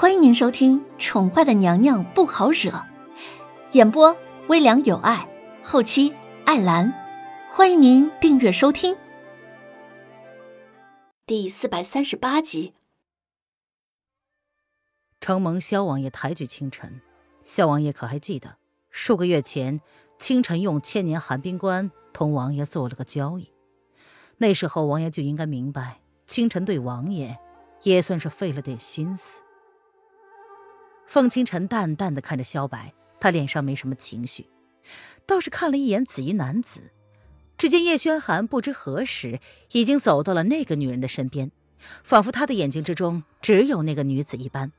欢迎您收听《宠坏的娘娘不好惹》，演播微凉有爱，后期艾兰。欢迎您订阅收听。第四百三十八集，承蒙萧王爷抬举清晨，萧王爷可还记得数个月前，清晨用千年寒冰棺同王爷做了个交易？那时候王爷就应该明白，清晨对王爷也算是费了点心思。凤清晨淡淡的看着萧白，他脸上没什么情绪，倒是看了一眼紫衣男子。只见叶轩寒不知何时已经走到了那个女人的身边，仿佛他的眼睛之中只有那个女子一般，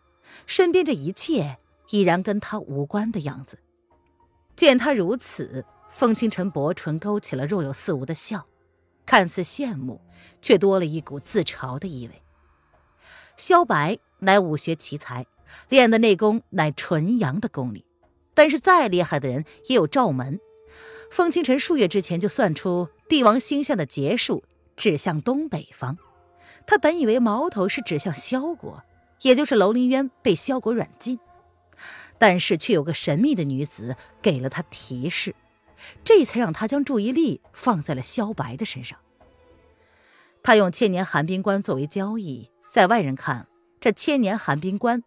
身边这一切已然跟他无关的样子。见他如此，凤清晨薄唇勾起了若有似无的笑，看似羡慕，却多了一股自嘲的意味。萧白乃武学奇才。练的内功乃纯阳的功力，但是再厉害的人也有罩门。风清晨数月之前就算出帝王星象的劫数指向东北方，他本以为矛头是指向萧国，也就是楼林渊被萧国软禁，但是却有个神秘的女子给了他提示，这才让他将注意力放在了萧白的身上。他用千年寒冰棺作为交易，在外人看，这千年寒冰棺。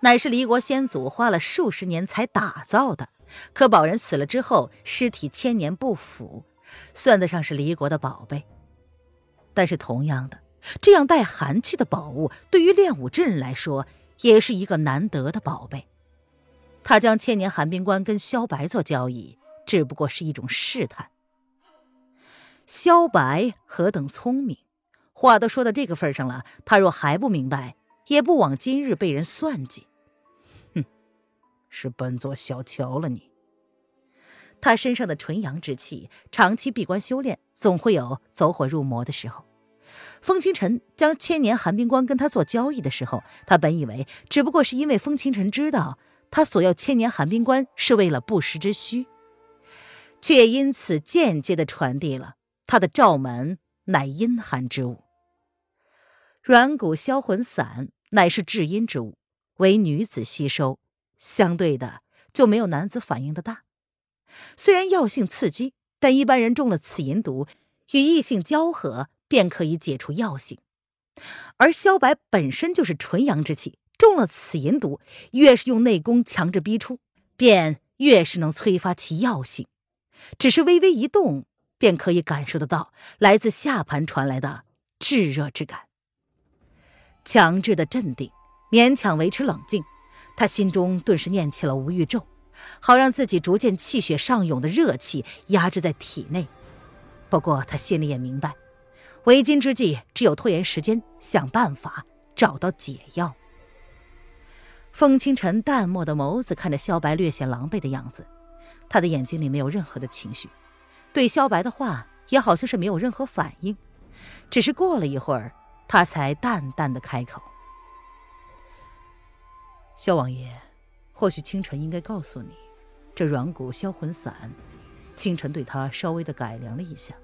乃是离国先祖花了数十年才打造的，可保人死了之后尸体千年不腐，算得上是离国的宝贝。但是同样的，这样带寒气的宝物，对于练武之人来说，也是一个难得的宝贝。他将千年寒冰棺跟萧白做交易，只不过是一种试探。萧白何等聪明，话都说到这个份上了，他若还不明白，也不枉今日被人算计。是本座小瞧了你。他身上的纯阳之气，长期闭关修炼，总会有走火入魔的时候。风清晨将千年寒冰棺跟他做交易的时候，他本以为只不过是因为风清晨知道他索要千年寒冰棺是为了不时之需，却也因此间接的传递了他的罩门乃阴寒之物。软骨销魂散乃是至阴之物，为女子吸收。相对的就没有男子反应的大，虽然药性刺激，但一般人中了此银毒，与异性交合便可以解除药性。而萧白本身就是纯阳之气，中了此银毒，越是用内功强制逼出，便越是能催发其药性。只是微微一动，便可以感受得到来自下盘传来的炙热之感。强制的镇定，勉强维持冷静。他心中顿时念起了无欲咒，好让自己逐渐气血上涌的热气压制在体内。不过他心里也明白，为今之计只有拖延时间，想办法找到解药。风清晨淡漠的眸子看着萧白略显狼狈的样子，他的眼睛里没有任何的情绪，对萧白的话也好像是没有任何反应。只是过了一会儿，他才淡淡的开口。萧王爷，或许清晨应该告诉你，这软骨销魂散，清晨对他稍微的改良了一下。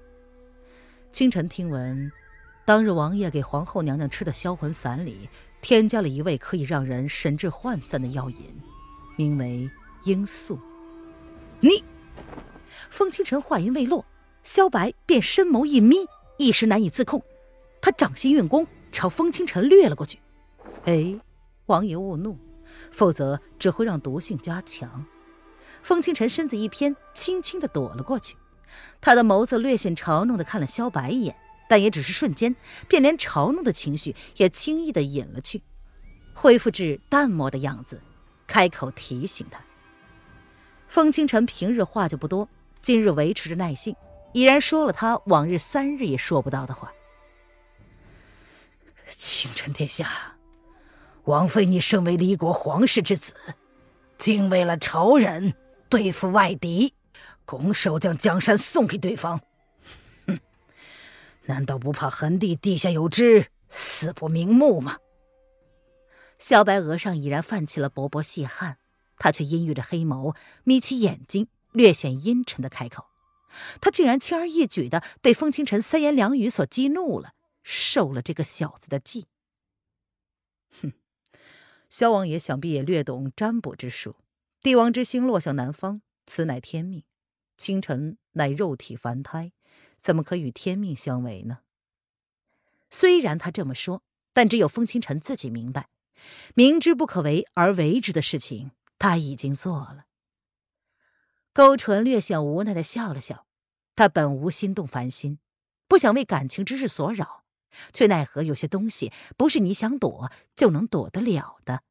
清晨听闻，当日王爷给皇后娘娘吃的销魂散里，添加了一味可以让人神志涣散的药引，名为罂粟。你，风清晨话音未落，萧白便深眸一眯，一时难以自控，他掌心运功，朝风清晨掠了过去。哎，王爷勿怒。否则只会让毒性加强。风清晨身子一偏，轻轻的躲了过去。他的眸子略显嘲弄的看了萧白一眼，但也只是瞬间，便连嘲弄的情绪也轻易的隐了去，恢复至淡漠的样子，开口提醒他。风清晨平日话就不多，今日维持着耐性，已然说了他往日三日也说不到的话。清晨殿下。王妃，你身为离国皇室之子，竟为了仇人对付外敌，拱手将江山送给对方，哼！难道不怕痕地地下有知，死不瞑目吗？小白额上已然泛起了薄薄细汗，他却阴郁着黑眸，眯起眼睛，略显阴沉的开口：“他竟然轻而易举的被风清晨三言两语所激怒了，受了这个小子的计。”哼！萧王爷想必也略懂占卜之术。帝王之星落向南方，此乃天命。清晨乃肉体凡胎，怎么可与天命相违呢？虽然他这么说，但只有风清晨自己明白，明知不可为而为之的事情，他已经做了。勾唇略显无奈的笑了笑，他本无心动凡心，不想为感情之事所扰，却奈何有些东西不是你想躲就能躲得了的，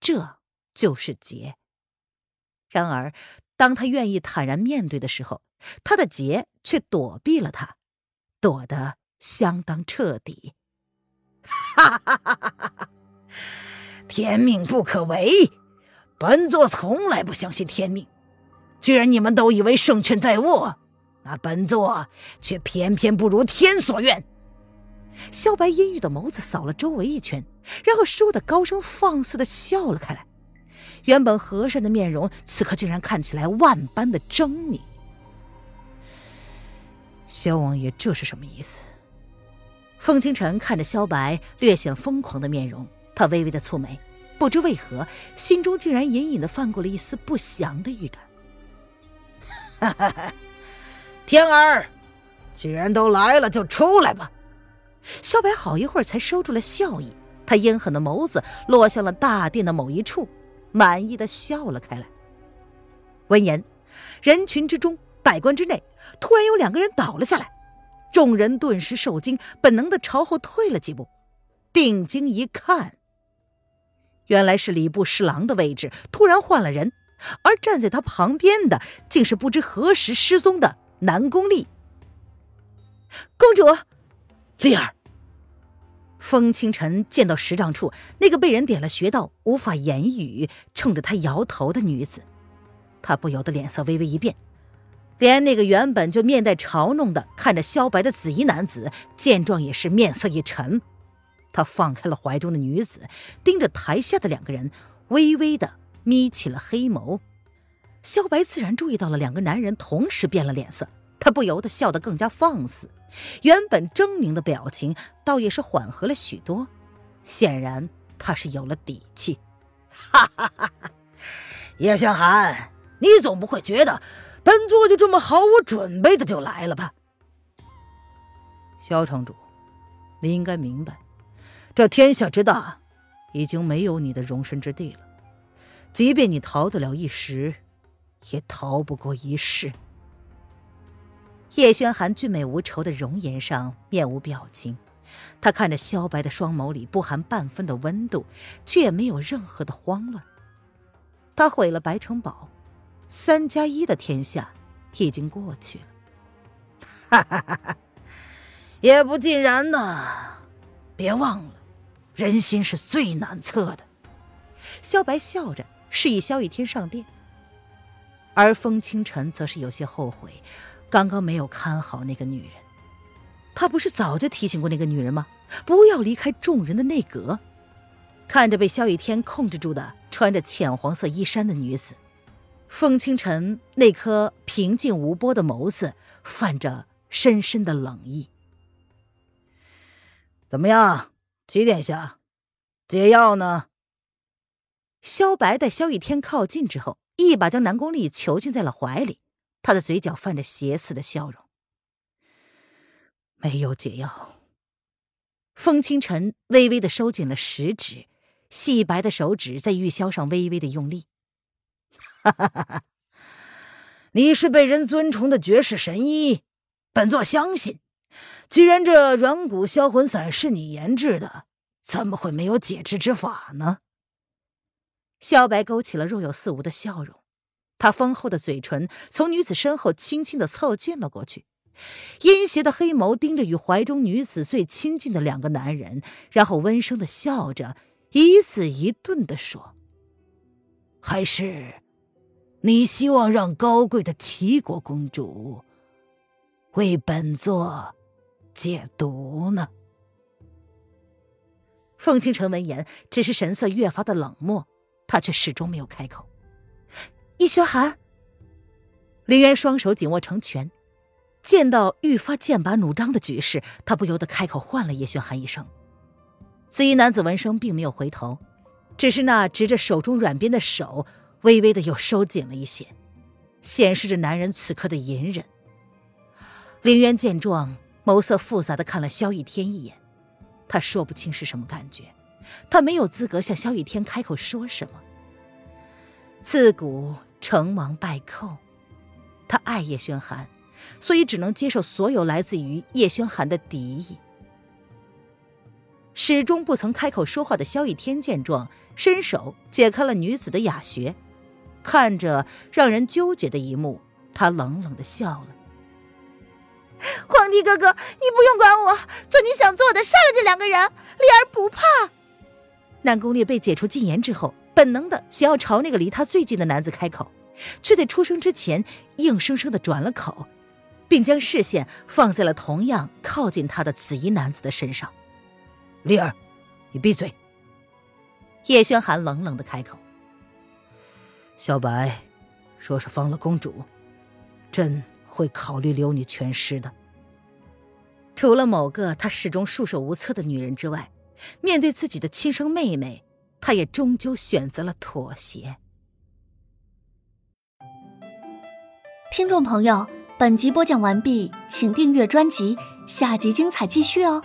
这就是劫。然而，当他愿意坦然面对的时候，他的劫却躲避了他，躲得相当彻底。哈哈哈哈哈！天命不可违，本座从来不相信天命。既然你们都以为胜券在握，那本座却偏偏不如天所愿。萧白阴郁的眸子扫了周围一圈，然后倏地高声放肆的笑了开来。原本和善的面容，此刻竟然看起来万般的狰狞。萧王爷这是什么意思？风清晨看着萧白略显疯狂的面容，他微微的蹙眉，不知为何，心中竟然隐隐的泛过了一丝不祥的预感。哈哈！天儿，既然都来了，就出来吧。萧白好一会儿才收住了笑意，他阴狠的眸子落向了大殿的某一处，满意的笑了开来。闻言，人群之中，百官之内，突然有两个人倒了下来，众人顿时受惊，本能的朝后退了几步，定睛一看，原来是礼部侍郎的位置突然换了人。而站在他旁边的，竟是不知何时失踪的南宫丽。公主，丽儿。风清晨见到十丈处那个被人点了穴道、无法言语、冲着他摇头的女子，他不由得脸色微微一变。连那个原本就面带嘲弄的看着萧白的紫衣男子，见状也是面色一沉。他放开了怀中的女子，盯着台下的两个人，微微的。眯起了黑眸，萧白自然注意到了两个男人同时变了脸色，他不由得笑得更加放肆，原本狰狞的表情倒也是缓和了许多，显然他是有了底气。哈哈哈！哈叶轩寒，你总不会觉得本座就这么毫无准备的就来了吧？萧城主，你应该明白，这天下之大，已经没有你的容身之地了。即便你逃得了一时，也逃不过一世。叶轩寒俊美无愁的容颜上面无表情，他看着萧白的双眸里不含半分的温度，却也没有任何的慌乱。他毁了白城堡，三加一的天下已经过去了。哈哈哈哈也不尽然呢。别忘了，人心是最难测的。萧白笑着。示意萧雨天上殿，而风清晨则是有些后悔，刚刚没有看好那个女人。他不是早就提醒过那个女人吗？不要离开众人的内阁。看着被萧雨天控制住的穿着浅黄色衣衫的女子，风清晨那颗平静无波的眸子泛着深深的冷意。怎么样，齐殿下，解药呢？萧白待萧雨天靠近之后，一把将南宫丽囚禁在了怀里，他的嘴角泛着邪似的笑容。没有解药。风清晨微微的收紧了食指，细白的手指在玉箫上微微的用力。哈哈哈哈你是被人尊崇的绝世神医，本座相信。既然这软骨销魂散是你研制的，怎么会没有解之之法呢？萧白勾起了若有似无的笑容，他丰厚的嘴唇从女子身后轻轻的凑近了过去，阴邪的黑眸盯着与怀中女子最亲近的两个男人，然后温声的笑着，一字一顿的说：“还是你希望让高贵的齐国公主为本座解毒呢？”凤倾城闻言，只是神色越发的冷漠。他却始终没有开口。叶轩寒，林渊双手紧握成拳，见到愈发剑拔弩张的局势，他不由得开口唤了叶轩寒一声。紫衣男子闻声并没有回头，只是那执着手中软鞭的手微微的又收紧了一些，显示着男人此刻的隐忍。林渊见状，眸色复杂的看了萧逸天一眼，他说不清是什么感觉，他没有资格向萧逸天开口说什么。自古成王败寇，他爱叶轩寒，所以只能接受所有来自于叶轩寒的敌意。始终不曾开口说话的萧逸天见状，伸手解开了女子的哑穴，看着让人纠结的一幕，他冷冷的笑了。皇帝哥哥，你不用管我，做你想做的，杀了这两个人，丽儿不怕。南宫烈被解除禁言之后，本能的想要朝那个离他最近的男子开口，却在出声之前硬生生的转了口，并将视线放在了同样靠近他的紫衣男子的身上。丽儿，你闭嘴。叶轩寒冷冷的开口。小白，若是放了公主，朕。会考虑留你全尸的。除了某个他始终束手无策的女人之外，面对自己的亲生妹妹，他也终究选择了妥协。听众朋友，本集播讲完毕，请订阅专辑，下集精彩继续哦。